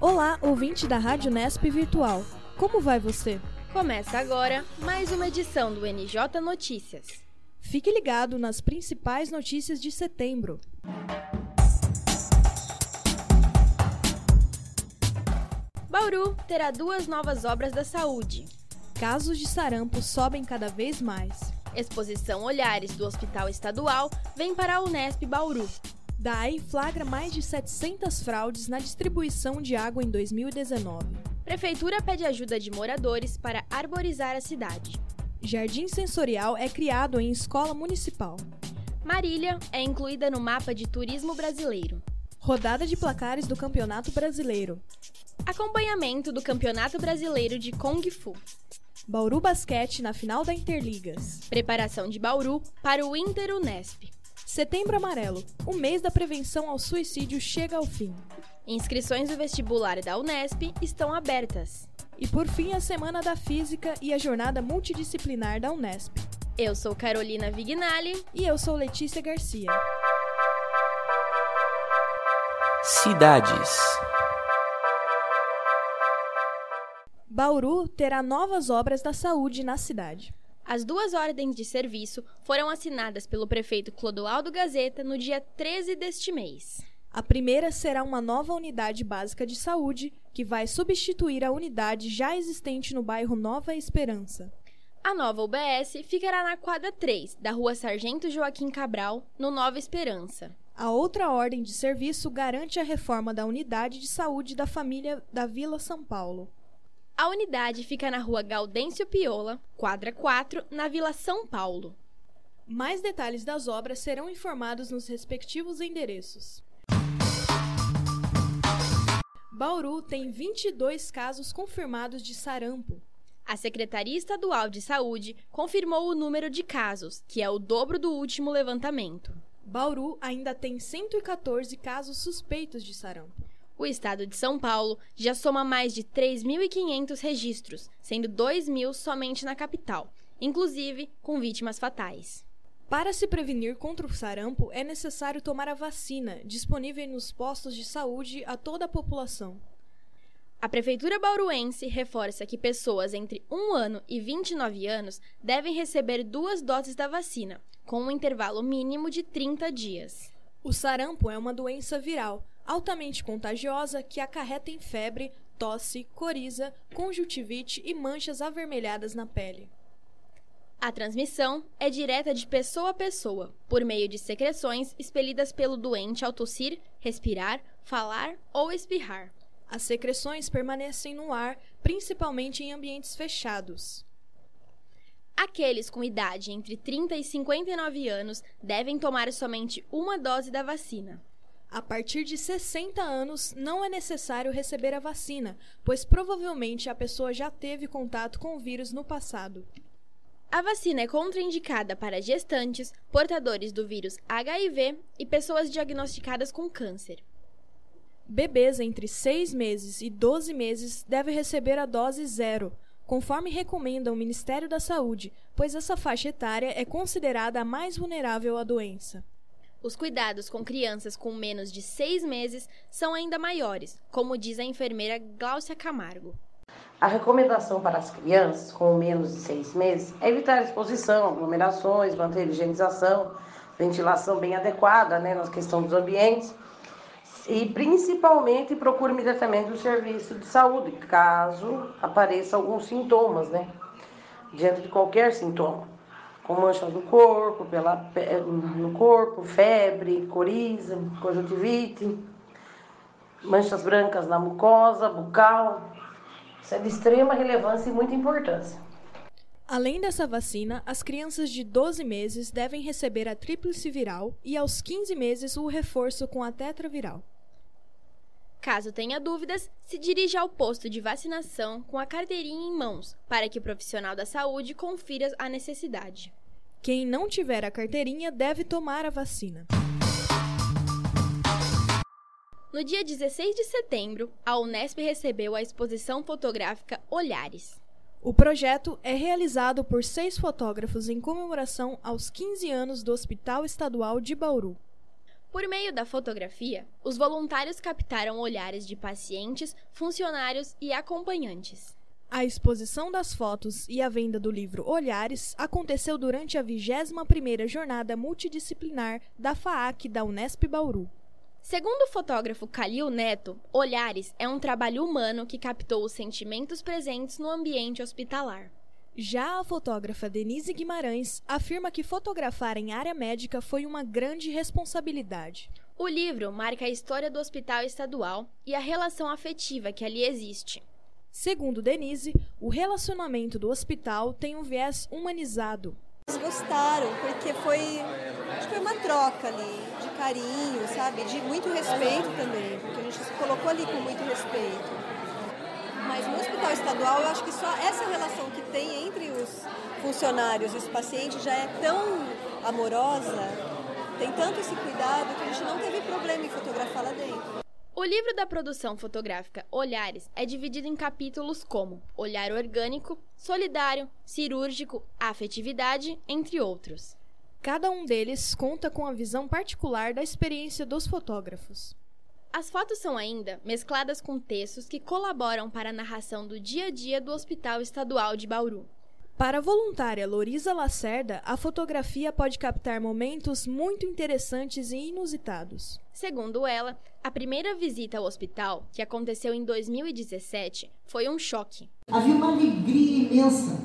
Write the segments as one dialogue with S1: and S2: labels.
S1: Olá, ouvinte da Rádio Nesp Virtual. Como vai você?
S2: Começa agora mais uma edição do NJ Notícias.
S1: Fique ligado nas principais notícias de setembro.
S2: Bauru terá duas novas obras da saúde.
S1: Casos de sarampo sobem cada vez mais.
S2: Exposição Olhares do Hospital Estadual vem para a Unesp Bauru.
S1: DAI flagra mais de 700 fraudes na distribuição de água em 2019.
S2: Prefeitura pede ajuda de moradores para arborizar a cidade.
S1: Jardim sensorial é criado em escola municipal.
S2: Marília é incluída no mapa de turismo brasileiro.
S1: Rodada de placares do Campeonato Brasileiro.
S2: Acompanhamento do Campeonato Brasileiro de Kung Fu.
S1: Bauru Basquete na final da Interligas.
S2: Preparação de Bauru para o Inter Unesp.
S1: Setembro Amarelo. O mês da prevenção ao suicídio chega ao fim.
S2: Inscrições do vestibular da Unesp estão abertas.
S1: E por fim, a Semana da Física e a Jornada Multidisciplinar da Unesp.
S2: Eu sou Carolina Vignali
S1: E eu sou Letícia Garcia.
S3: Cidades.
S1: Bauru terá novas obras da saúde na cidade.
S2: As duas ordens de serviço foram assinadas pelo prefeito Clodoaldo Gazeta no dia 13 deste mês.
S1: A primeira será uma nova unidade básica de saúde que vai substituir a unidade já existente no bairro Nova Esperança.
S2: A nova UBS ficará na quadra 3 da rua Sargento Joaquim Cabral, no Nova Esperança.
S1: A outra ordem de serviço garante a reforma da unidade de saúde da família da Vila São Paulo.
S2: A unidade fica na rua Gaudêncio Piola, quadra 4, na Vila São Paulo.
S1: Mais detalhes das obras serão informados nos respectivos endereços. Bauru tem 22 casos confirmados de sarampo.
S2: A Secretaria Estadual de Saúde confirmou o número de casos, que é o dobro do último levantamento.
S1: Bauru ainda tem 114 casos suspeitos de sarampo.
S2: O estado de São Paulo já soma mais de 3.500 registros, sendo 2.000 somente na capital, inclusive com vítimas fatais.
S1: Para se prevenir contra o sarampo, é necessário tomar a vacina, disponível nos postos de saúde a toda a população.
S2: A Prefeitura Bauruense reforça que pessoas entre 1 ano e 29 anos devem receber duas doses da vacina, com um intervalo mínimo de 30 dias.
S1: O sarampo é uma doença viral, altamente contagiosa que acarreta em febre, tosse, coriza, conjuntivite e manchas avermelhadas na pele.
S2: A transmissão é direta de pessoa a pessoa, por meio de secreções expelidas pelo doente ao tossir, respirar, falar ou espirrar.
S1: As secreções permanecem no ar, principalmente em ambientes fechados.
S2: Aqueles com idade entre 30 e 59 anos devem tomar somente uma dose da vacina.
S1: A partir de 60 anos, não é necessário receber a vacina, pois provavelmente a pessoa já teve contato com o vírus no passado.
S2: A vacina é contraindicada para gestantes, portadores do vírus HIV e pessoas diagnosticadas com câncer.
S1: Bebês entre 6 meses e 12 meses devem receber a dose zero, conforme recomenda o Ministério da Saúde, pois essa faixa etária é considerada a mais vulnerável à doença.
S2: Os cuidados com crianças com menos de seis meses são ainda maiores, como diz a enfermeira Gláucia Camargo.
S4: A recomendação para as crianças com menos de seis meses é evitar a exposição, aglomerações, manter a higienização, ventilação bem adequada né, na questão dos ambientes e principalmente procure imediatamente o serviço de saúde, caso apareça alguns sintomas, né? Diante de qualquer sintoma, como manchas no corpo, pela, no corpo, febre, coriza, conjuntivite, manchas brancas na mucosa, bucal. Isso é de extrema relevância e muita importância.
S1: Além dessa vacina, as crianças de 12 meses devem receber a tríplice viral e aos 15 meses o reforço com a tetraviral.
S2: Caso tenha dúvidas, se dirija ao posto de vacinação com a carteirinha em mãos, para que o profissional da saúde confira a necessidade.
S1: Quem não tiver a carteirinha deve tomar a vacina.
S2: No dia 16 de setembro, a Unesp recebeu a exposição fotográfica Olhares.
S1: O projeto é realizado por seis fotógrafos em comemoração aos 15 anos do Hospital Estadual de Bauru.
S2: Por meio da fotografia, os voluntários captaram olhares de pacientes, funcionários e acompanhantes.
S1: A exposição das fotos e a venda do livro Olhares aconteceu durante a 21ª Jornada Multidisciplinar da FAAC da Unesp Bauru.
S2: Segundo o fotógrafo Calil Neto, Olhares é um trabalho humano que captou os sentimentos presentes no ambiente hospitalar.
S1: Já a fotógrafa Denise Guimarães afirma que fotografar em área médica foi uma grande responsabilidade.
S2: O livro marca a história do hospital estadual e a relação afetiva que ali existe.
S1: Segundo Denise, o relacionamento do hospital tem um viés humanizado.
S5: Eles gostaram, porque foi, foi uma troca ali, de carinho, sabe? De muito respeito também, porque a gente se colocou ali com muito respeito. Mas no hospital estadual, eu acho que só essa relação que tem entre os funcionários e os pacientes já é tão amorosa, tem tanto esse cuidado que a gente não teve problema em fotografar lá dentro.
S2: O livro da produção fotográfica Olhares é dividido em capítulos como olhar orgânico, solidário, cirúrgico, afetividade, entre outros.
S1: Cada um deles conta com a visão particular da experiência dos fotógrafos.
S2: As fotos são ainda mescladas com textos que colaboram para a narração do dia a dia do Hospital Estadual de Bauru.
S1: Para a voluntária Lorisa Lacerda, a fotografia pode captar momentos muito interessantes e inusitados.
S2: Segundo ela, a primeira visita ao hospital, que aconteceu em 2017, foi um choque.
S6: Havia uma alegria imensa,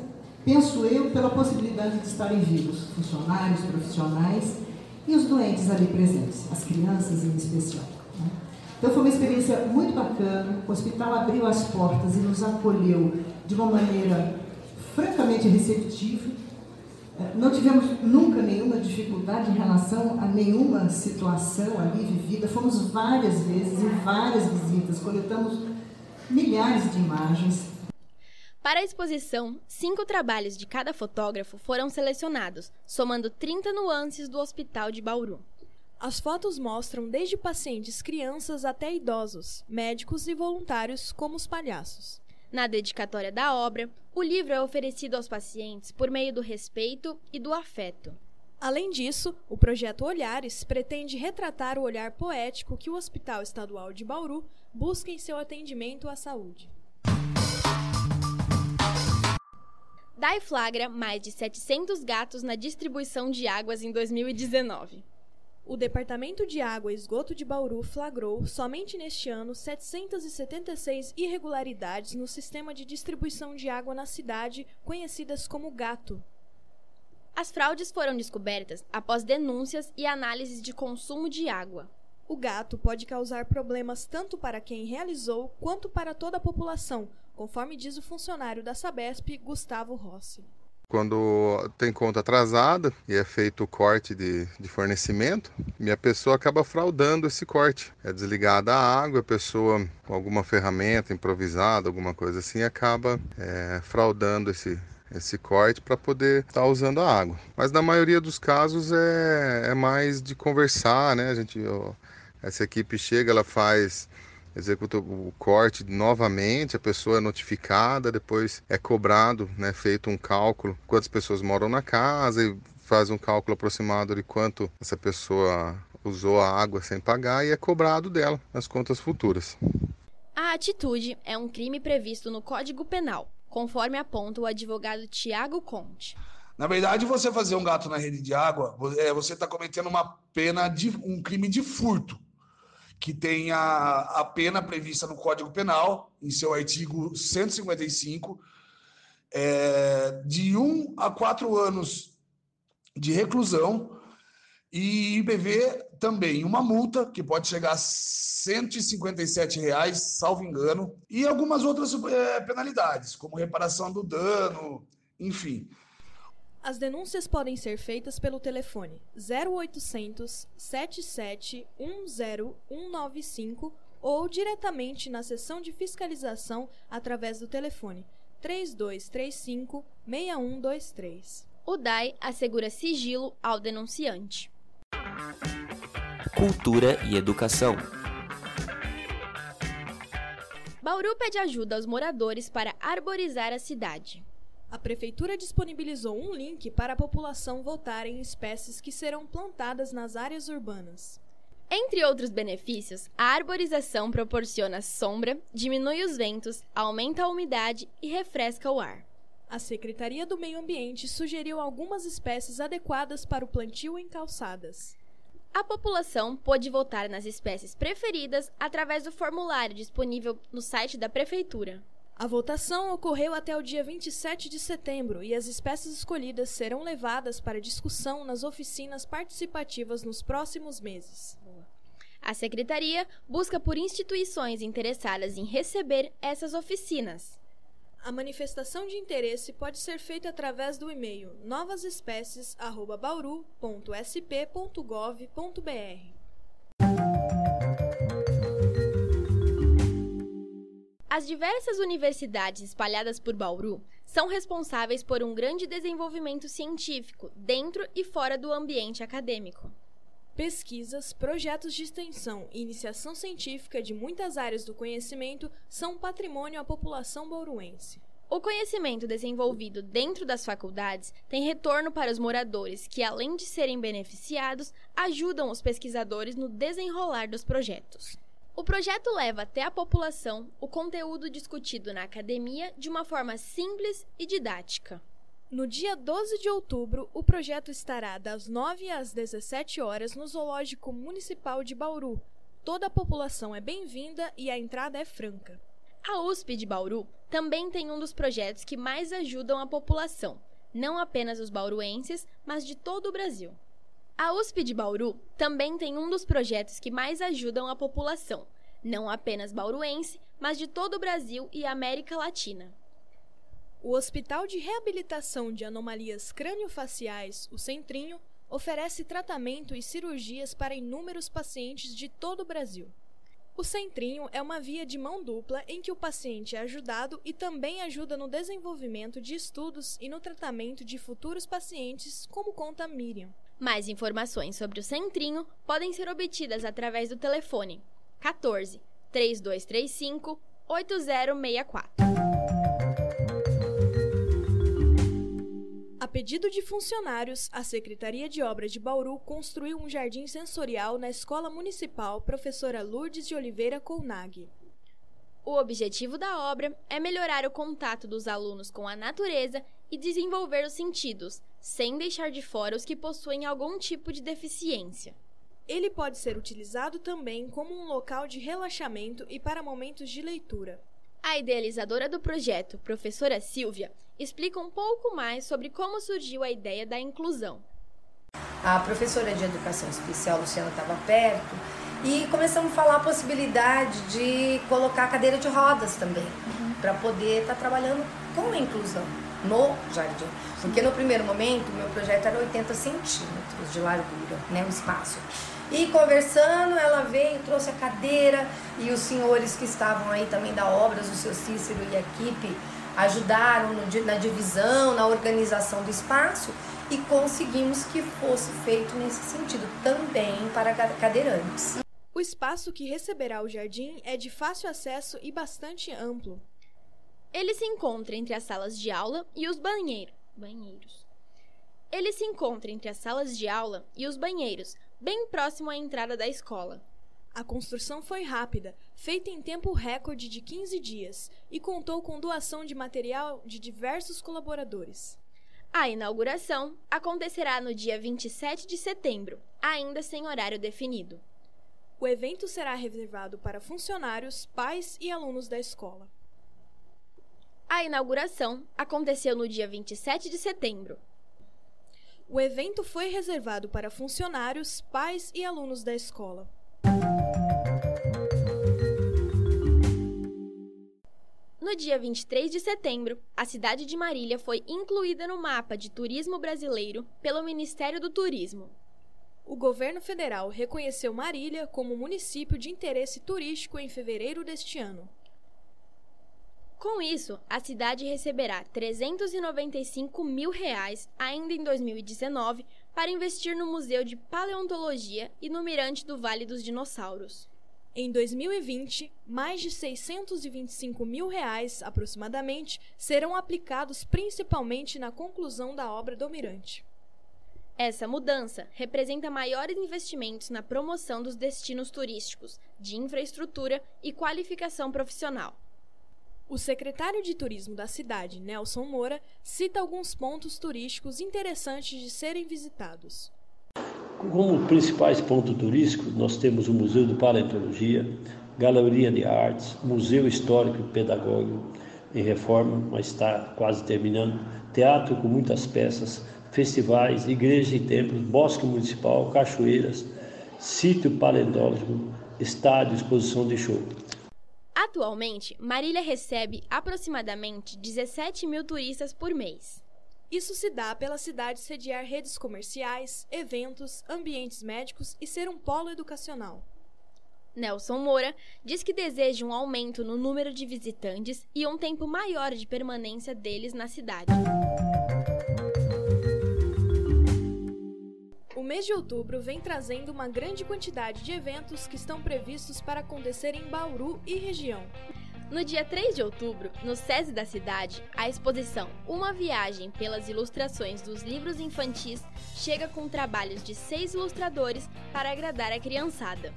S6: penso eu, pela possibilidade de estarem vivos, funcionários, profissionais e os doentes ali presentes, as crianças em especial. Né? Então foi uma experiência muito bacana, o hospital abriu as portas e nos acolheu de uma maneira francamente receptivo. Não tivemos nunca nenhuma dificuldade em relação a nenhuma situação ali vivida. Fomos várias vezes em várias visitas, coletamos milhares de imagens.
S2: Para a exposição, cinco trabalhos de cada fotógrafo foram selecionados, somando 30 nuances do Hospital de Bauru.
S1: As fotos mostram desde pacientes crianças até idosos, médicos e voluntários, como os palhaços.
S2: Na dedicatória da obra, o livro é oferecido aos pacientes por meio do respeito e do afeto.
S1: Além disso, o projeto Olhares pretende retratar o olhar poético que o Hospital Estadual de Bauru busca em seu atendimento à saúde.
S2: DAI flagra mais de 700 gatos na distribuição de águas em 2019.
S1: O Departamento de Água e Esgoto de Bauru flagrou, somente neste ano, 776 irregularidades no sistema de distribuição de água na cidade, conhecidas como GATO.
S2: As fraudes foram descobertas após denúncias e análises de consumo de água.
S1: O gato pode causar problemas tanto para quem realizou quanto para toda a população, conforme diz o funcionário da Sabesp, Gustavo Rossi.
S7: Quando tem conta atrasada e é feito o corte de, de fornecimento, minha pessoa acaba fraudando esse corte. É desligada a água, a pessoa com alguma ferramenta improvisada, alguma coisa assim, acaba é, fraudando esse, esse corte para poder estar tá usando a água. Mas na maioria dos casos é, é mais de conversar, né? A gente, ó, essa equipe chega, ela faz executa o corte novamente, a pessoa é notificada, depois é cobrado, né, feito um cálculo, quantas pessoas moram na casa e faz um cálculo aproximado de quanto essa pessoa usou a água sem pagar e é cobrado dela nas contas futuras.
S2: A atitude é um crime previsto no Código Penal, conforme aponta o advogado Tiago Conte.
S8: Na verdade, você fazer um gato na rede de água, é, você está cometendo uma pena de um crime de furto que tem a, a pena prevista no Código Penal, em seu artigo 155, é, de um a quatro anos de reclusão e prevê também uma multa que pode chegar a 157 reais, salvo engano, e algumas outras é, penalidades, como reparação do dano, enfim.
S1: As denúncias podem ser feitas pelo telefone 0800 77 10195 ou diretamente na seção de fiscalização através do telefone 3235 6123.
S2: O DAI assegura sigilo ao denunciante.
S3: Cultura e educação.
S2: Bauru pede ajuda aos moradores para arborizar a cidade
S1: a Prefeitura disponibilizou um link para a população votar em espécies que serão plantadas nas áreas urbanas.
S2: Entre outros benefícios, a arborização proporciona sombra, diminui os ventos, aumenta a umidade e refresca o ar.
S1: A Secretaria do Meio Ambiente sugeriu algumas espécies adequadas para o plantio em calçadas.
S2: A população pôde votar nas espécies preferidas através do formulário disponível no site da Prefeitura.
S1: A votação ocorreu até o dia 27 de setembro e as espécies escolhidas serão levadas para discussão nas oficinas participativas nos próximos meses.
S2: A Secretaria busca por instituições interessadas em receber essas oficinas.
S1: A manifestação de interesse pode ser feita através do e-mail novasespécies@bauru.sp.gov.br.
S2: As diversas universidades espalhadas por Bauru são responsáveis por um grande desenvolvimento científico dentro e fora do ambiente acadêmico.
S1: Pesquisas, projetos de extensão e iniciação científica de muitas áreas do conhecimento são um patrimônio à população bauruense.
S2: O conhecimento desenvolvido dentro das faculdades tem retorno para os moradores, que, além de serem beneficiados, ajudam os pesquisadores no desenrolar dos projetos. O projeto leva até a população o conteúdo discutido na academia de uma forma simples e didática.
S1: No dia 12 de outubro, o projeto estará das 9 às 17 horas no Zoológico Municipal de Bauru. Toda a população é bem-vinda e a entrada é franca.
S2: A USP de Bauru também tem um dos projetos que mais ajudam a população, não apenas os bauruenses, mas de todo o Brasil. A USP de Bauru também tem um dos projetos que mais ajudam a população, não apenas bauruense, mas de todo o Brasil e América Latina.
S1: O Hospital de Reabilitação de Anomalias Crâniofaciais, o Centrinho, oferece tratamento e cirurgias para inúmeros pacientes de todo o Brasil. O Centrinho é uma via de mão dupla em que o paciente é ajudado e também ajuda no desenvolvimento de estudos e no tratamento de futuros pacientes, como conta Miriam.
S2: Mais informações sobre o Centrinho podem ser obtidas através do telefone 14 3235 8064.
S1: A pedido de funcionários, a Secretaria de Obras de Bauru construiu um jardim sensorial na Escola Municipal Professora Lourdes de Oliveira Colnag.
S2: O objetivo da obra é melhorar o contato dos alunos com a natureza e desenvolver os sentidos, sem deixar de fora os que possuem algum tipo de deficiência.
S1: Ele pode ser utilizado também como um local de relaxamento e para momentos de leitura.
S2: A idealizadora do projeto, professora Silvia, explica um pouco mais sobre como surgiu a ideia da inclusão.
S9: A professora de educação especial, Luciana, estava perto e começamos a falar a possibilidade de colocar cadeira de rodas também, uhum. para poder estar tá trabalhando com a inclusão no jardim. Porque no primeiro momento, meu projeto era 80 centímetros de largura, né, o espaço. E conversando, ela veio, trouxe a cadeira e os senhores que estavam aí também da obra, o seu Cícero e a equipe, ajudaram no, na divisão, na organização do espaço e conseguimos que fosse feito nesse sentido também para cadeirantes.
S1: O espaço que receberá o jardim é de fácil acesso e bastante amplo.
S2: Ele se encontra entre as salas de aula e os banheiro, banheiros. Ele se encontra entre as salas de aula e os banheiros, bem próximo à entrada da escola.
S1: A construção foi rápida, feita em tempo recorde de 15 dias, e contou com doação de material de diversos colaboradores.
S2: A inauguração acontecerá no dia 27 de setembro, ainda sem horário definido.
S1: O evento será reservado para funcionários, pais e alunos da escola.
S2: A inauguração aconteceu no dia 27 de setembro.
S1: O evento foi reservado para funcionários, pais e alunos da escola.
S2: No dia 23 de setembro, a cidade de Marília foi incluída no mapa de turismo brasileiro pelo Ministério do Turismo.
S1: O governo federal reconheceu Marília como município de interesse turístico em fevereiro deste ano.
S2: Com isso, a cidade receberá 395 mil reais ainda em 2019 para investir no Museu de Paleontologia e no Mirante do Vale dos Dinossauros.
S1: Em 2020, mais de 625 mil reais, aproximadamente, serão aplicados principalmente na conclusão da obra do Mirante.
S2: Essa mudança representa maiores investimentos na promoção dos destinos turísticos, de infraestrutura e qualificação profissional.
S1: O secretário de Turismo da cidade, Nelson Moura, cita alguns pontos turísticos interessantes de serem visitados.
S10: Como principais pontos turísticos, nós temos o Museu de Paleontologia, Galeria de Artes, Museu Histórico e Pedagógico em reforma, mas está quase terminando, teatro com muitas peças, festivais, igreja e templos, bosque municipal, cachoeiras, sítio paleontológico, estádio, exposição de show.
S2: Atualmente, Marília recebe aproximadamente 17 mil turistas por mês.
S1: Isso se dá pela cidade sediar redes comerciais, eventos, ambientes médicos e ser um polo educacional.
S2: Nelson Moura diz que deseja um aumento no número de visitantes e um tempo maior de permanência deles na cidade.
S1: O mês de outubro vem trazendo uma grande quantidade de eventos que estão previstos para acontecer em Bauru e região.
S2: No dia 3 de outubro, no SESI da cidade, a exposição Uma Viagem pelas Ilustrações dos Livros Infantis chega com trabalhos de seis ilustradores para agradar a criançada.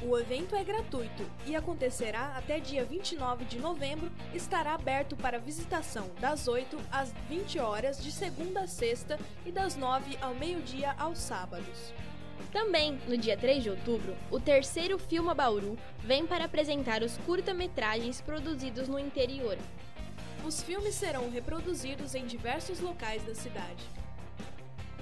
S1: O evento é gratuito e acontecerá até dia 29 de novembro. Estará aberto para visitação das 8 às 20 horas de segunda a sexta e das 9 ao meio-dia aos sábados.
S2: Também, no dia 3 de outubro, o terceiro Filma Bauru vem para apresentar os curta-metragens produzidos no interior.
S1: Os filmes serão reproduzidos em diversos locais da cidade.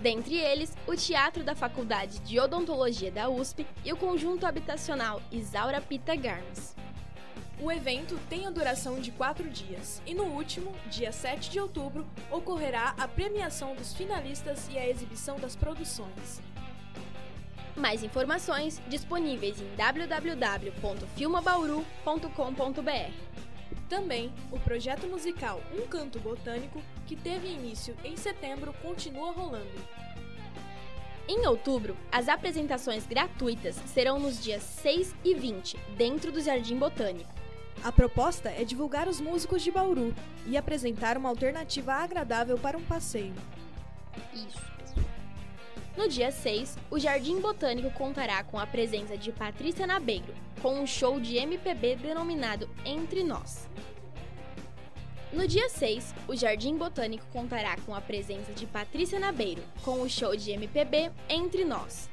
S2: Dentre eles, o Teatro da Faculdade de Odontologia da USP e o Conjunto Habitacional Isaura Pita Garmes.
S1: O evento tem a duração de quatro dias e no último, dia 7 de outubro, ocorrerá a premiação dos finalistas e a exibição das produções.
S2: Mais informações disponíveis em www.filmabauru.com.br.
S1: Também, o projeto musical Um Canto Botânico, que teve início em setembro, continua rolando.
S2: Em outubro, as apresentações gratuitas serão nos dias 6 e 20, dentro do Jardim Botânico.
S1: A proposta é divulgar os músicos de Bauru e apresentar uma alternativa agradável para um passeio.
S2: Isso. No dia 6, o Jardim Botânico contará com a presença de Patrícia Nabeiro, com um show de MPB denominado Entre Nós. No dia 6, o Jardim Botânico contará com a presença de Patrícia Nabeiro, com o show de MPB Entre Nós.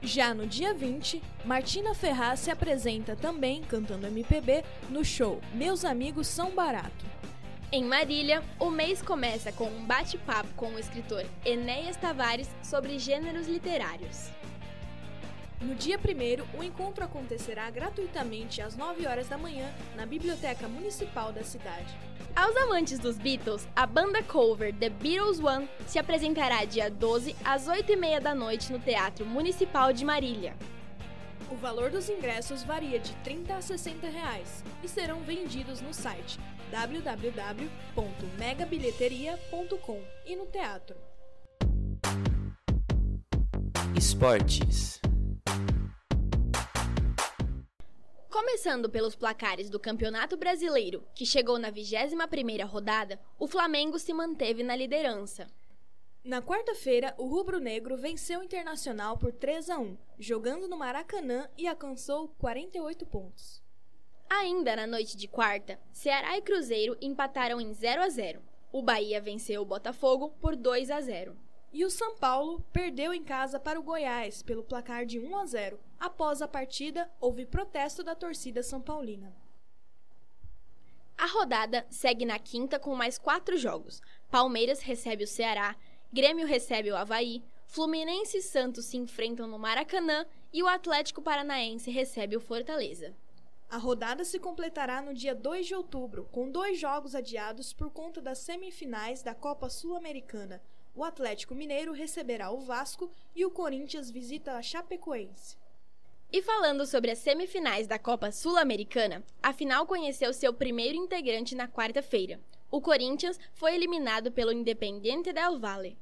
S1: Já no dia 20, Martina Ferraz se apresenta também cantando MPB no show Meus Amigos São Barato.
S2: Em Marília, o mês começa com um bate-papo com o escritor Enéas Tavares sobre gêneros literários.
S1: No dia 1, o encontro acontecerá gratuitamente às 9 horas da manhã na Biblioteca Municipal da cidade.
S2: Aos amantes dos Beatles, a banda cover The Beatles One se apresentará dia 12 às 8h30 da noite no Teatro Municipal de Marília.
S1: O valor dos ingressos varia de 30 a 60 reais e serão vendidos no site www.megabilheteria.com e no teatro.
S3: Esportes.
S2: Começando pelos placares do Campeonato Brasileiro, que chegou na 21ª rodada, o Flamengo se manteve na liderança.
S1: Na quarta-feira, o rubro-negro venceu o Internacional por 3 a 1, jogando no Maracanã e alcançou 48 pontos.
S2: Ainda na noite de quarta, Ceará e Cruzeiro empataram em 0 a 0. O Bahia venceu o Botafogo por 2 a 0.
S1: E o São Paulo perdeu em casa para o Goiás pelo placar de 1 a 0. Após a partida, houve protesto da torcida são paulina.
S2: A rodada segue na quinta com mais quatro jogos. Palmeiras recebe o Ceará, Grêmio recebe o Havaí, Fluminense e Santos se enfrentam no Maracanã e o Atlético Paranaense recebe o Fortaleza.
S1: A rodada se completará no dia 2 de outubro, com dois jogos adiados por conta das semifinais da Copa Sul-Americana. O Atlético Mineiro receberá o Vasco e o Corinthians visita a Chapecoense.
S2: E falando sobre as semifinais da Copa Sul-Americana, a final conheceu seu primeiro integrante na quarta-feira. O Corinthians foi eliminado pelo Independiente del Valle.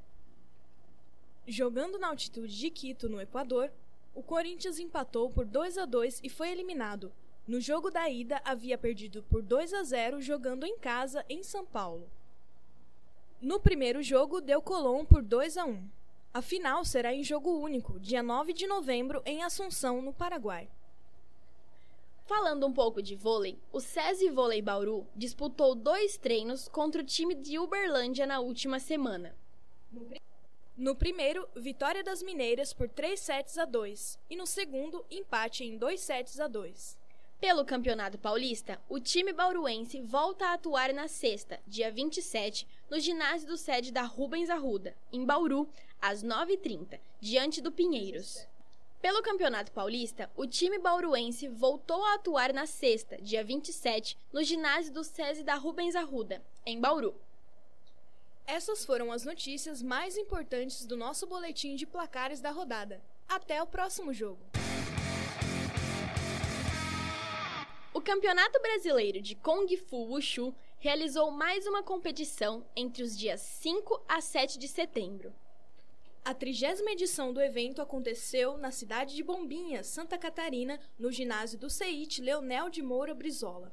S1: Jogando na altitude de Quito, no Equador, o Corinthians empatou por 2 a 2 e foi eliminado. No jogo da ida, havia perdido por 2 a 0 jogando em casa em São Paulo. No primeiro jogo, deu Colón por 2 a 1. A final será em jogo único, dia 9 de novembro, em Assunção, no Paraguai.
S2: Falando um pouco de vôlei, o SESI Vôlei Bauru disputou dois treinos contra o time de Uberlândia na última semana.
S1: No primeiro, vitória das Mineiras por 3 sets a 2 e no segundo, empate em 2 sets a 2.
S2: Pelo Campeonato Paulista, o time bauruense volta a atuar na sexta, dia 27, no ginásio do sede da Rubens Arruda, em Bauru, às 9h30, diante do Pinheiros. Pelo Campeonato Paulista, o time bauruense voltou a atuar na sexta, dia 27, no ginásio do SESI da Rubens Arruda, em Bauru.
S1: Essas foram as notícias mais importantes do nosso boletim de placares da rodada. Até o próximo jogo!
S2: O Campeonato Brasileiro de Kung Fu Wushu realizou mais uma competição entre os dias 5 a 7 de setembro.
S1: A trigésima edição do evento aconteceu na cidade de Bombinhas, Santa Catarina, no ginásio do CEIT Leonel de Moura Brizola.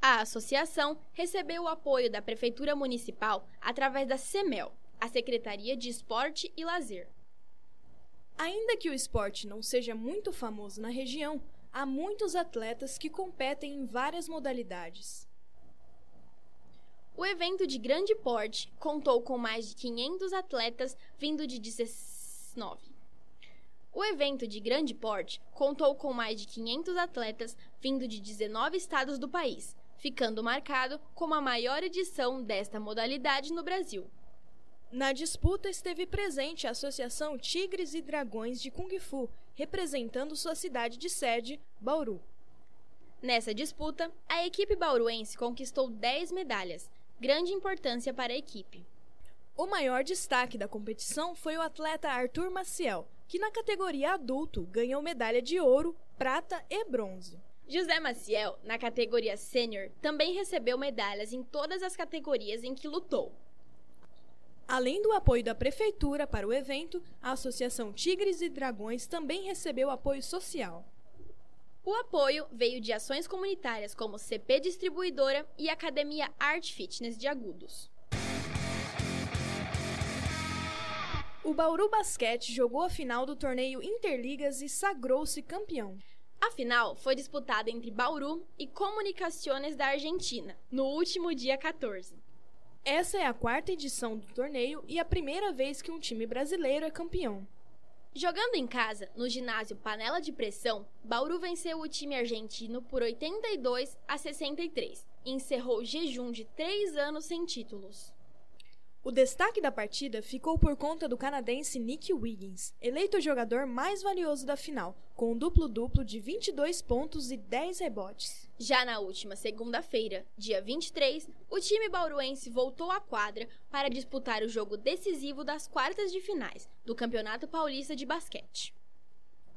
S2: A associação recebeu o apoio da Prefeitura Municipal através da CEMEL, a Secretaria de Esporte e Lazer.
S1: Ainda que o esporte não seja muito famoso na região, há muitos atletas que competem em várias modalidades.
S2: O evento de grande porte contou com mais de 500 atletas vindo de 19. O evento de grande porte contou com mais de 500 atletas vindo de 19 estados do país, ficando marcado como a maior edição desta modalidade no Brasil.
S1: Na disputa esteve presente a Associação Tigres e Dragões de Kung Fu, representando sua cidade de sede, Bauru.
S2: Nessa disputa, a equipe bauruense conquistou 10 medalhas, grande importância para a equipe.
S1: O maior destaque da competição foi o atleta Arthur Maciel, que na categoria adulto ganhou medalha de ouro, prata e bronze.
S2: José Maciel, na categoria sênior, também recebeu medalhas em todas as categorias em que lutou.
S1: Além do apoio da Prefeitura para o evento, a Associação Tigres e Dragões também recebeu apoio social.
S2: O apoio veio de ações comunitárias como CP Distribuidora e Academia Art Fitness de Agudos.
S1: O Bauru Basquete jogou a final do torneio Interligas e sagrou-se campeão.
S2: A final foi disputada entre Bauru e Comunicaciones da Argentina, no último dia 14.
S1: Essa é a quarta edição do torneio e a primeira vez que um time brasileiro é campeão.
S2: Jogando em casa, no ginásio Panela de Pressão, Bauru venceu o time argentino por 82 a 63 e encerrou o jejum de três anos sem títulos.
S1: O destaque da partida ficou por conta do canadense Nick Wiggins, eleito o jogador mais valioso da final, com um duplo-duplo de 22 pontos e 10 rebotes.
S2: Já na última segunda-feira, dia 23, o time bauruense voltou à quadra para disputar o jogo decisivo das quartas de finais do Campeonato Paulista de Basquete.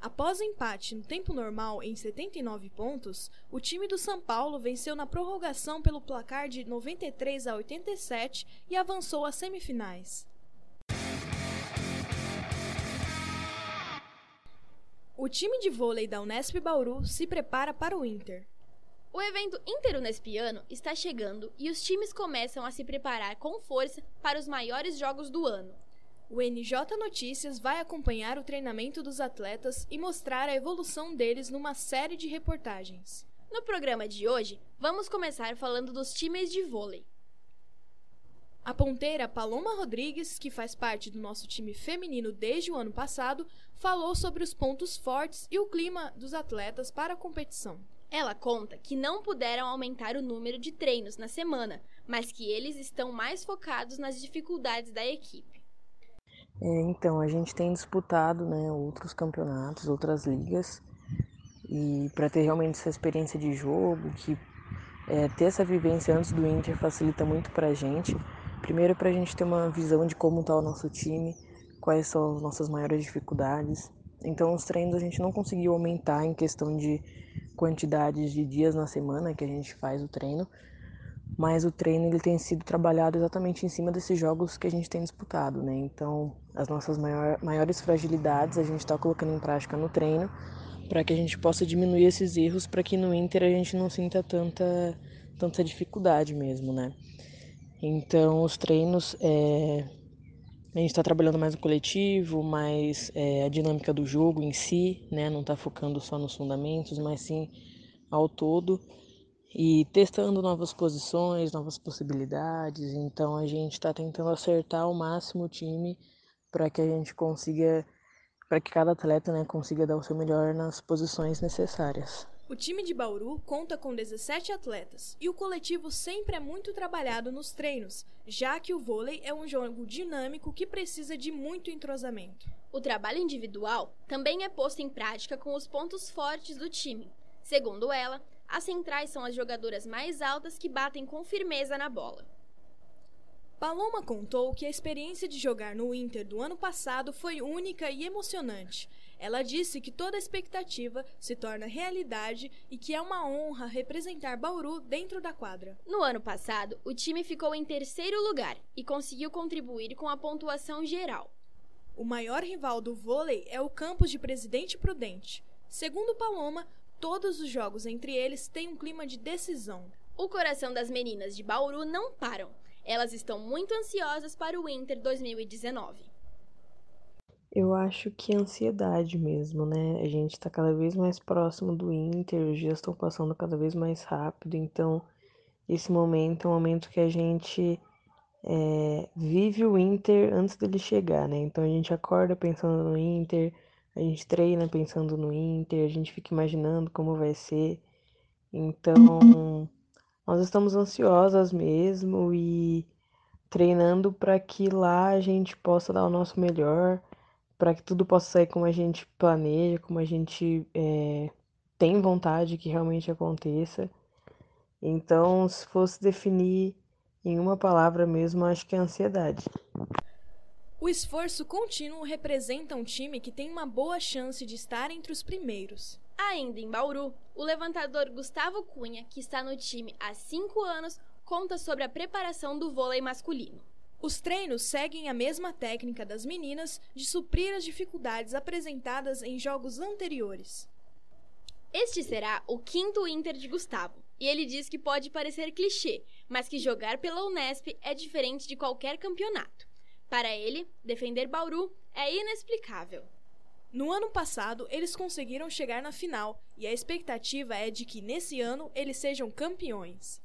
S1: Após o empate no tempo normal em 79 pontos, o time do São Paulo venceu na prorrogação pelo placar de 93 a 87 e avançou às semifinais. O time de vôlei da Unesp Bauru se prepara para o Inter.
S2: O evento Interunespiano está chegando e os times começam a se preparar com força para os maiores jogos do ano,
S1: o NJ Notícias vai acompanhar o treinamento dos atletas e mostrar a evolução deles numa série de reportagens.
S2: No programa de hoje, vamos começar falando dos times de vôlei.
S1: A ponteira Paloma Rodrigues, que faz parte do nosso time feminino desde o ano passado, falou sobre os pontos fortes e o clima dos atletas para a competição.
S2: Ela conta que não puderam aumentar o número de treinos na semana, mas que eles estão mais focados nas dificuldades da equipe.
S11: É, então, a gente tem disputado né, outros campeonatos, outras ligas, e para ter realmente essa experiência de jogo, que é, ter essa vivência antes do Inter facilita muito para a gente. Primeiro, para a gente ter uma visão de como está o nosso time, quais são as nossas maiores dificuldades. Então, os treinos a gente não conseguiu aumentar em questão de quantidades de dias na semana que a gente faz o treino, mas o treino ele tem sido trabalhado exatamente em cima desses jogos que a gente tem disputado, né? Então, as nossas maior, maiores fragilidades a gente está colocando em prática no treino para que a gente possa diminuir esses erros, para que no Inter a gente não sinta tanta, tanta dificuldade mesmo, né? Então, os treinos é, A gente está trabalhando mais no coletivo, mais é, a dinâmica do jogo em si, né? Não está focando só nos fundamentos, mas sim ao todo e testando novas posições, novas possibilidades. Então a gente está tentando acertar ao máximo o time para que a gente consiga, para que cada atleta né, consiga dar o seu melhor nas posições necessárias.
S1: O time de Bauru conta com 17 atletas e o coletivo sempre é muito trabalhado nos treinos, já que o vôlei é um jogo dinâmico que precisa de muito entrosamento.
S2: O trabalho individual também é posto em prática com os pontos fortes do time. Segundo ela, as centrais são as jogadoras mais altas que batem com firmeza na bola.
S1: Paloma contou que a experiência de jogar no Inter do ano passado foi única e emocionante. Ela disse que toda expectativa se torna realidade e que é uma honra representar Bauru dentro da quadra.
S2: No ano passado, o time ficou em terceiro lugar e conseguiu contribuir com a pontuação geral.
S1: O maior rival do vôlei é o campus de Presidente Prudente. Segundo Paloma, todos os jogos entre eles têm um clima de decisão.
S2: O coração das meninas de Bauru não param. Elas estão muito ansiosas para o Inter 2019.
S11: Eu acho que é ansiedade mesmo, né? A gente tá cada vez mais próximo do Inter, os dias estão passando cada vez mais rápido, então esse momento é um momento que a gente é, vive o Inter antes dele chegar, né? Então a gente acorda pensando no Inter, a gente treina pensando no Inter, a gente fica imaginando como vai ser. Então, nós estamos ansiosas mesmo e treinando para que lá a gente possa dar o nosso melhor, para que tudo possa sair como a gente planeja, como a gente é, tem vontade que realmente aconteça. Então, se fosse definir em uma palavra mesmo, acho que é ansiedade.
S1: O esforço contínuo representa um time que tem uma boa chance de estar entre os primeiros.
S2: Ainda em Bauru, o levantador Gustavo Cunha, que está no time há cinco anos, conta sobre a preparação do vôlei masculino.
S1: Os treinos seguem a mesma técnica das meninas de suprir as dificuldades apresentadas em jogos anteriores.
S2: Este será o quinto Inter de Gustavo, e ele diz que pode parecer clichê, mas que jogar pela Unesp é diferente de qualquer campeonato. Para ele, defender Bauru é inexplicável.
S1: No ano passado, eles conseguiram chegar na final e a expectativa é de que nesse ano eles sejam campeões.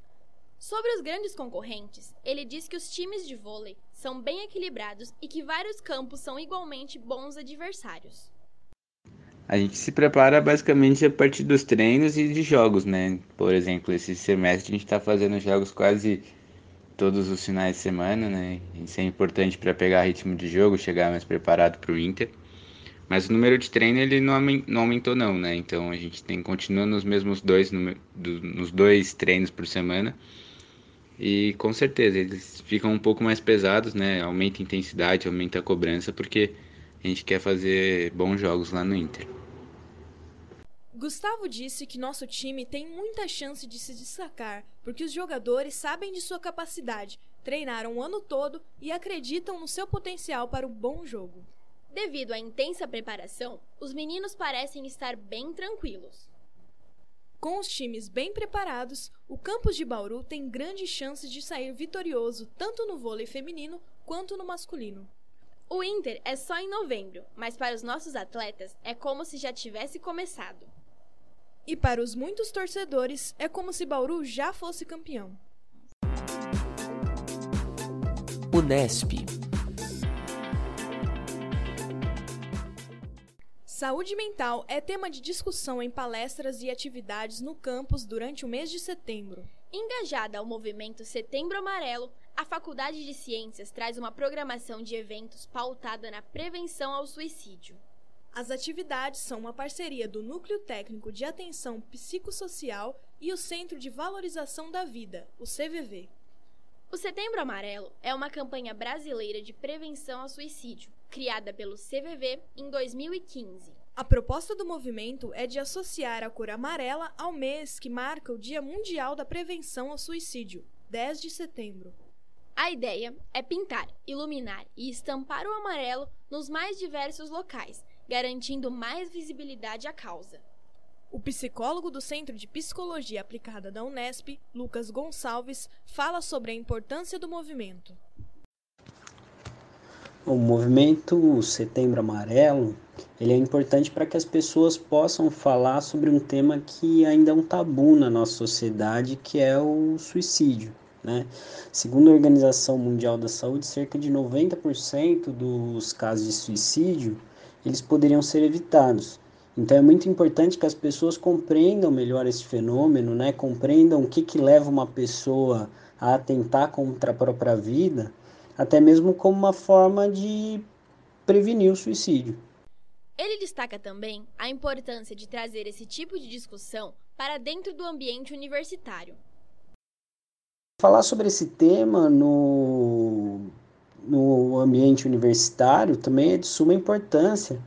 S2: Sobre os grandes concorrentes, ele diz que os times de vôlei são bem equilibrados e que vários campos são igualmente bons adversários.
S12: A gente se prepara basicamente a partir dos treinos e de jogos, né? Por exemplo, esse semestre a gente está fazendo jogos quase todos os finais de semana, né? Isso é importante para pegar ritmo de jogo, chegar mais preparado para o Inter. Mas o número de treino ele não, aumentou não, né? Então a gente tem continua nos mesmos dois nos dois treinos por semana. E com certeza eles ficam um pouco mais pesados, né? Aumenta a intensidade, aumenta a cobrança, porque a gente quer fazer bons jogos lá no Inter.
S1: Gustavo disse que nosso time tem muita chance de se destacar, porque os jogadores sabem de sua capacidade, treinaram o ano todo e acreditam no seu potencial para o bom jogo.
S2: Devido à intensa preparação, os meninos parecem estar bem tranquilos.
S1: Com os times bem preparados, o campus de Bauru tem grandes chances de sair vitorioso tanto no vôlei feminino quanto no masculino.
S2: O Inter é só em novembro, mas para os nossos atletas é como se já tivesse começado.
S1: E para os muitos torcedores, é como se Bauru já fosse campeão.
S3: Unesp.
S1: Saúde mental é tema de discussão em palestras e atividades no campus durante o mês de setembro.
S2: Engajada ao movimento Setembro Amarelo, a Faculdade de Ciências traz uma programação de eventos pautada na prevenção ao suicídio.
S1: As atividades são uma parceria do Núcleo Técnico de Atenção Psicossocial e o Centro de Valorização da Vida, o CVV.
S2: O Setembro Amarelo é uma campanha brasileira de prevenção ao suicídio, criada pelo CVV em 2015.
S1: A proposta do movimento é de associar a cor amarela ao mês que marca o Dia Mundial da Prevenção ao Suicídio, 10 de setembro.
S2: A ideia é pintar, iluminar e estampar o amarelo nos mais diversos locais, garantindo mais visibilidade à causa.
S1: O psicólogo do Centro de Psicologia Aplicada da Unesp, Lucas Gonçalves, fala sobre a importância do movimento.
S13: O movimento Setembro Amarelo ele é importante para que as pessoas possam falar sobre um tema que ainda é um tabu na nossa sociedade, que é o suicídio. Né? Segundo a Organização Mundial da Saúde, cerca de 90% dos casos de suicídio eles poderiam ser evitados. Então é muito importante que as pessoas compreendam melhor esse fenômeno, né? compreendam o que, que leva uma pessoa a atentar contra a própria vida, até mesmo como uma forma de prevenir o suicídio.
S2: Ele destaca também a importância de trazer esse tipo de discussão para dentro do ambiente universitário.
S13: Falar sobre esse tema no, no ambiente universitário também é de suma importância,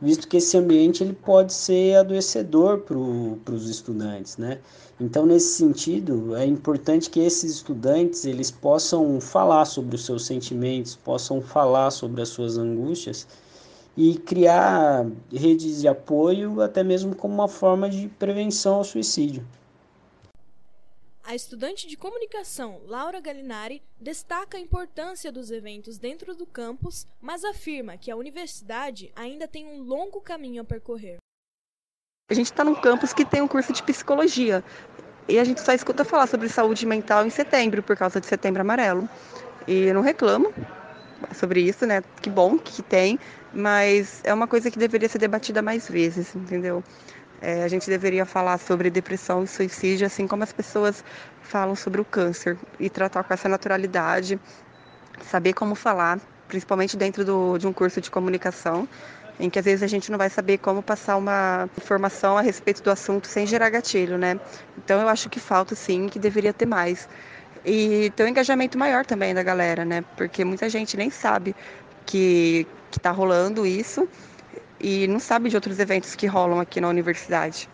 S13: visto que esse ambiente ele pode ser adoecedor para os estudantes, né? Então, nesse sentido, é importante que esses estudantes eles possam falar sobre os seus sentimentos, possam falar sobre as suas angústias e criar redes de apoio, até mesmo como uma forma de prevenção ao suicídio.
S1: A estudante de comunicação Laura Galinari destaca a importância dos eventos dentro do campus, mas afirma que a universidade ainda tem um longo caminho a percorrer.
S14: A gente está num campus que tem um curso de psicologia e a gente só escuta falar sobre saúde mental em setembro, por causa de setembro amarelo. E eu não reclamo sobre isso, né? Que bom que tem, mas é uma coisa que deveria ser debatida mais vezes, entendeu? É, a gente deveria falar sobre depressão e suicídio, assim como as pessoas falam sobre o câncer, e tratar com essa naturalidade, saber como falar, principalmente dentro do, de um curso de comunicação, em que às vezes a gente não vai saber como passar uma informação a respeito do assunto sem gerar gatilho, né? Então eu acho que falta sim, que deveria ter mais. E ter um engajamento maior também da galera, né? Porque muita gente nem sabe que que está rolando isso e não sabe de outros eventos que rolam aqui na universidade.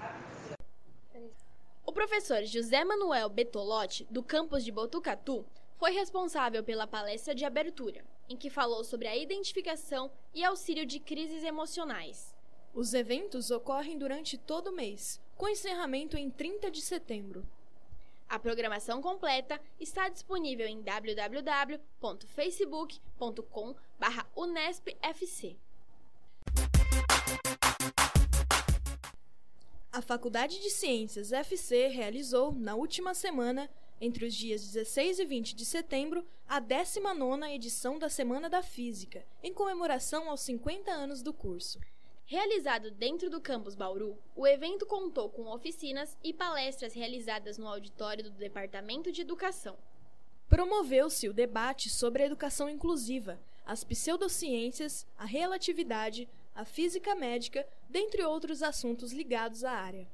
S2: O professor José Manuel Betolotti, do campus de Botucatu, foi responsável pela palestra de abertura, em que falou sobre a identificação e auxílio de crises emocionais.
S1: Os eventos ocorrem durante todo o mês, com encerramento em 30 de setembro.
S2: A programação completa está disponível em www.facebook.com/unespfc.
S1: A Faculdade de Ciências FC realizou, na última semana, entre os dias 16 e 20 de setembro, a 19ª edição da Semana da Física, em comemoração aos 50 anos do curso.
S2: Realizado dentro do campus Bauru, o evento contou com oficinas e palestras realizadas no auditório do Departamento de Educação.
S1: Promoveu-se o debate sobre a educação inclusiva, as pseudociências, a relatividade, a física médica, dentre outros assuntos ligados à área.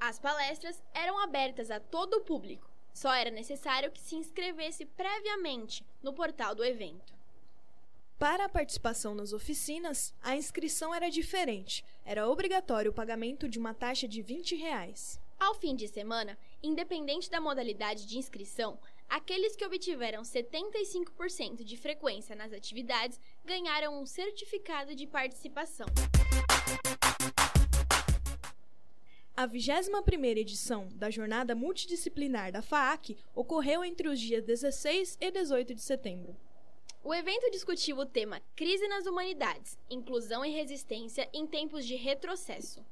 S2: As palestras eram abertas a todo o público, só era necessário que se inscrevesse previamente no portal do evento.
S1: Para a participação nas oficinas, a inscrição era diferente. Era obrigatório o pagamento de uma taxa de 20 reais.
S2: Ao fim de semana, independente da modalidade de inscrição, aqueles que obtiveram 75% de frequência nas atividades ganharam um certificado de participação.
S1: A 21ª edição da Jornada Multidisciplinar da FAAC ocorreu entre os dias 16 e 18 de setembro.
S2: O evento discutiu o tema Crise nas Humanidades, Inclusão e Resistência em Tempos de Retrocesso.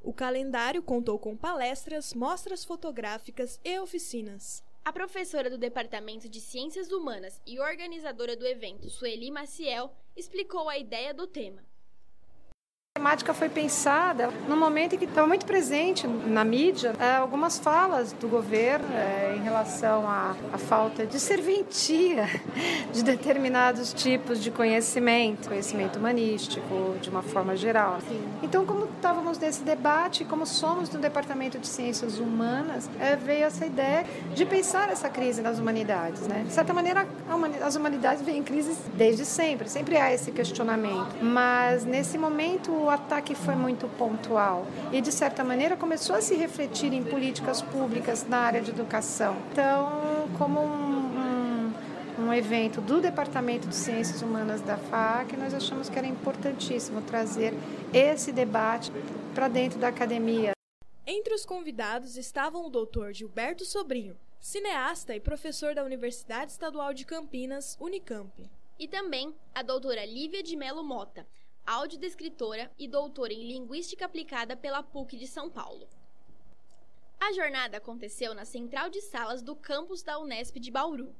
S1: O calendário contou com palestras, mostras fotográficas e oficinas.
S2: A professora do Departamento de Ciências Humanas e organizadora do evento, Sueli Maciel, explicou a ideia do tema.
S15: A temática foi pensada no momento em que estava muito presente na mídia é, algumas falas do governo é, em relação à, à, falta de serventia de determinados tipos de conhecimento, conhecimento humanístico, de uma forma geral. Então, como estávamos nesse debate, como somos do Departamento de Ciências Humanas, é, veio essa ideia de pensar essa crise nas humanidades. Né? De certa maneira, as humanidades vêm em crise desde sempre, sempre há esse questionamento. Mas, nesse momento, o ataque foi muito pontual e, de certa maneira, começou a se refletir em políticas públicas na área de educação. Então, como um, um, um evento do Departamento de Ciências Humanas da FAC, nós achamos que era importantíssimo trazer esse debate para dentro da academia.
S1: Entre os convidados estavam o doutor Gilberto Sobrinho, cineasta e professor da Universidade Estadual de Campinas, Unicamp.
S2: E também a doutora Lívia de Melo Mota, audiodescritora e doutora em Linguística Aplicada pela PUC de São Paulo. A jornada aconteceu na central de salas do campus da Unesp de Bauru.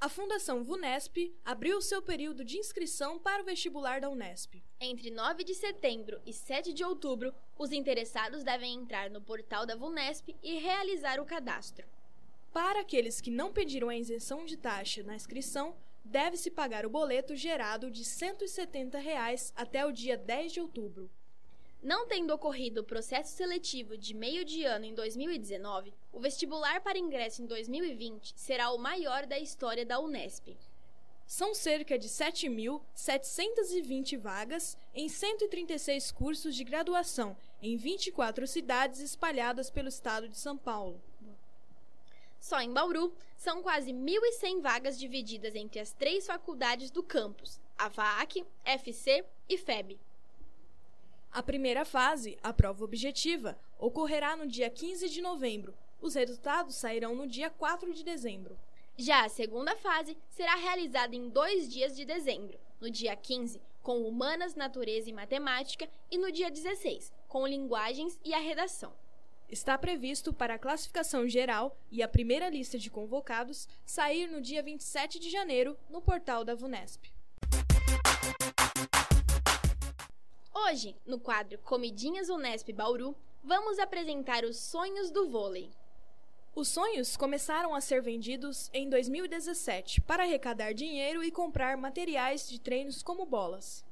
S1: A Fundação VUNESP abriu seu período de inscrição para o vestibular da Unesp.
S2: Entre 9 de setembro e 7 de outubro, os interessados devem entrar no portal da VUNESP e realizar o cadastro.
S1: Para aqueles que não pediram a isenção de taxa na inscrição, deve-se pagar o boleto gerado de 170 reais até o dia 10 de outubro.
S2: Não tendo ocorrido o processo seletivo de meio de ano em 2019, o vestibular para ingresso em 2020 será o maior da história da Unesp.
S1: São cerca de 7.720 vagas em 136 cursos de graduação em 24 cidades espalhadas pelo estado de São Paulo.
S2: Só em Bauru, são quase 1.100 vagas divididas entre as três faculdades do campus, a VAC, FC e FEB.
S1: A primeira fase, a prova objetiva, ocorrerá no dia 15 de novembro. Os resultados sairão no dia 4 de dezembro.
S2: Já a segunda fase será realizada em dois dias de dezembro, no dia 15, com Humanas, Natureza e Matemática, e no dia 16, com Linguagens e a Redação.
S1: Está previsto para a classificação geral e a primeira lista de convocados sair no dia 27 de janeiro no portal da VUNESP.
S2: Hoje, no quadro Comidinhas Unesp Bauru, vamos apresentar os sonhos do vôlei.
S1: Os sonhos começaram a ser vendidos em 2017 para arrecadar dinheiro e comprar materiais de treinos como bolas.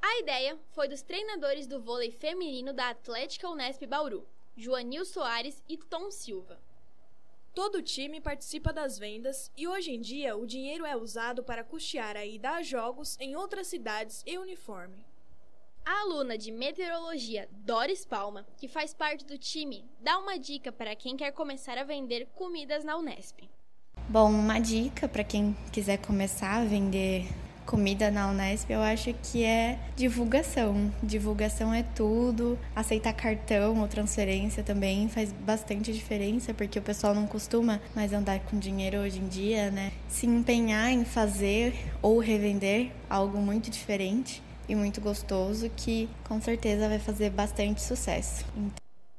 S2: A ideia foi dos treinadores do vôlei feminino da Atlética Unesp Bauru, Joanil Soares e Tom Silva.
S1: Todo o time participa das vendas e hoje em dia o dinheiro é usado para custear a ida a jogos em outras cidades e uniforme.
S2: A aluna de meteorologia Doris Palma, que faz parte do time, dá uma dica para quem quer começar a vender comidas na Unesp.
S16: Bom, uma dica para quem quiser começar a vender comida na Unesp, eu acho que é divulgação. Divulgação é tudo. Aceitar cartão ou transferência também faz bastante diferença, porque o pessoal não costuma mais andar com dinheiro hoje em dia, né? Se empenhar em fazer ou revender algo muito diferente e muito gostoso que com certeza vai fazer bastante sucesso.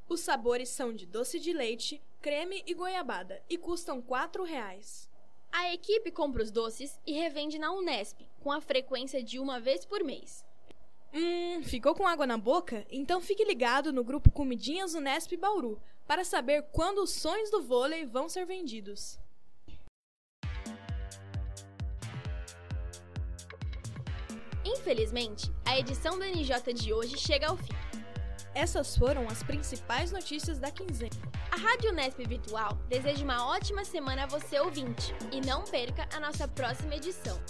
S1: Os sabores são de doce de leite, creme e goiabada e custam R$ reais.
S2: A equipe compra os doces e revende na Unesp, com a frequência de uma vez por mês.
S1: Hum, ficou com água na boca? Então fique ligado no grupo Comidinhas Unesp Bauru para saber quando os sonhos do vôlei vão ser vendidos.
S2: Infelizmente, a edição do NJ de hoje chega ao fim.
S1: Essas foram as principais notícias da quinzena.
S2: A Rádio Unesp Virtual deseja uma ótima semana a você ouvinte e não perca a nossa próxima edição.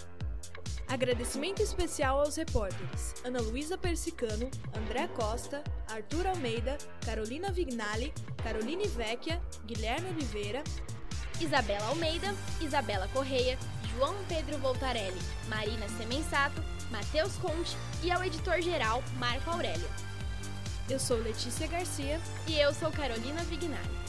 S1: Agradecimento especial aos repórteres Ana Luísa Persicano, André Costa, Arthur Almeida, Carolina Vignali, Caroline Vecchia, Guilherme Oliveira,
S2: Isabela Almeida, Isabela Correia, João Pedro Voltarelli, Marina Semensato, Matheus Conte e ao editor-geral Marco Aurélio.
S1: Eu sou Letícia Garcia
S2: e eu sou Carolina Vignali.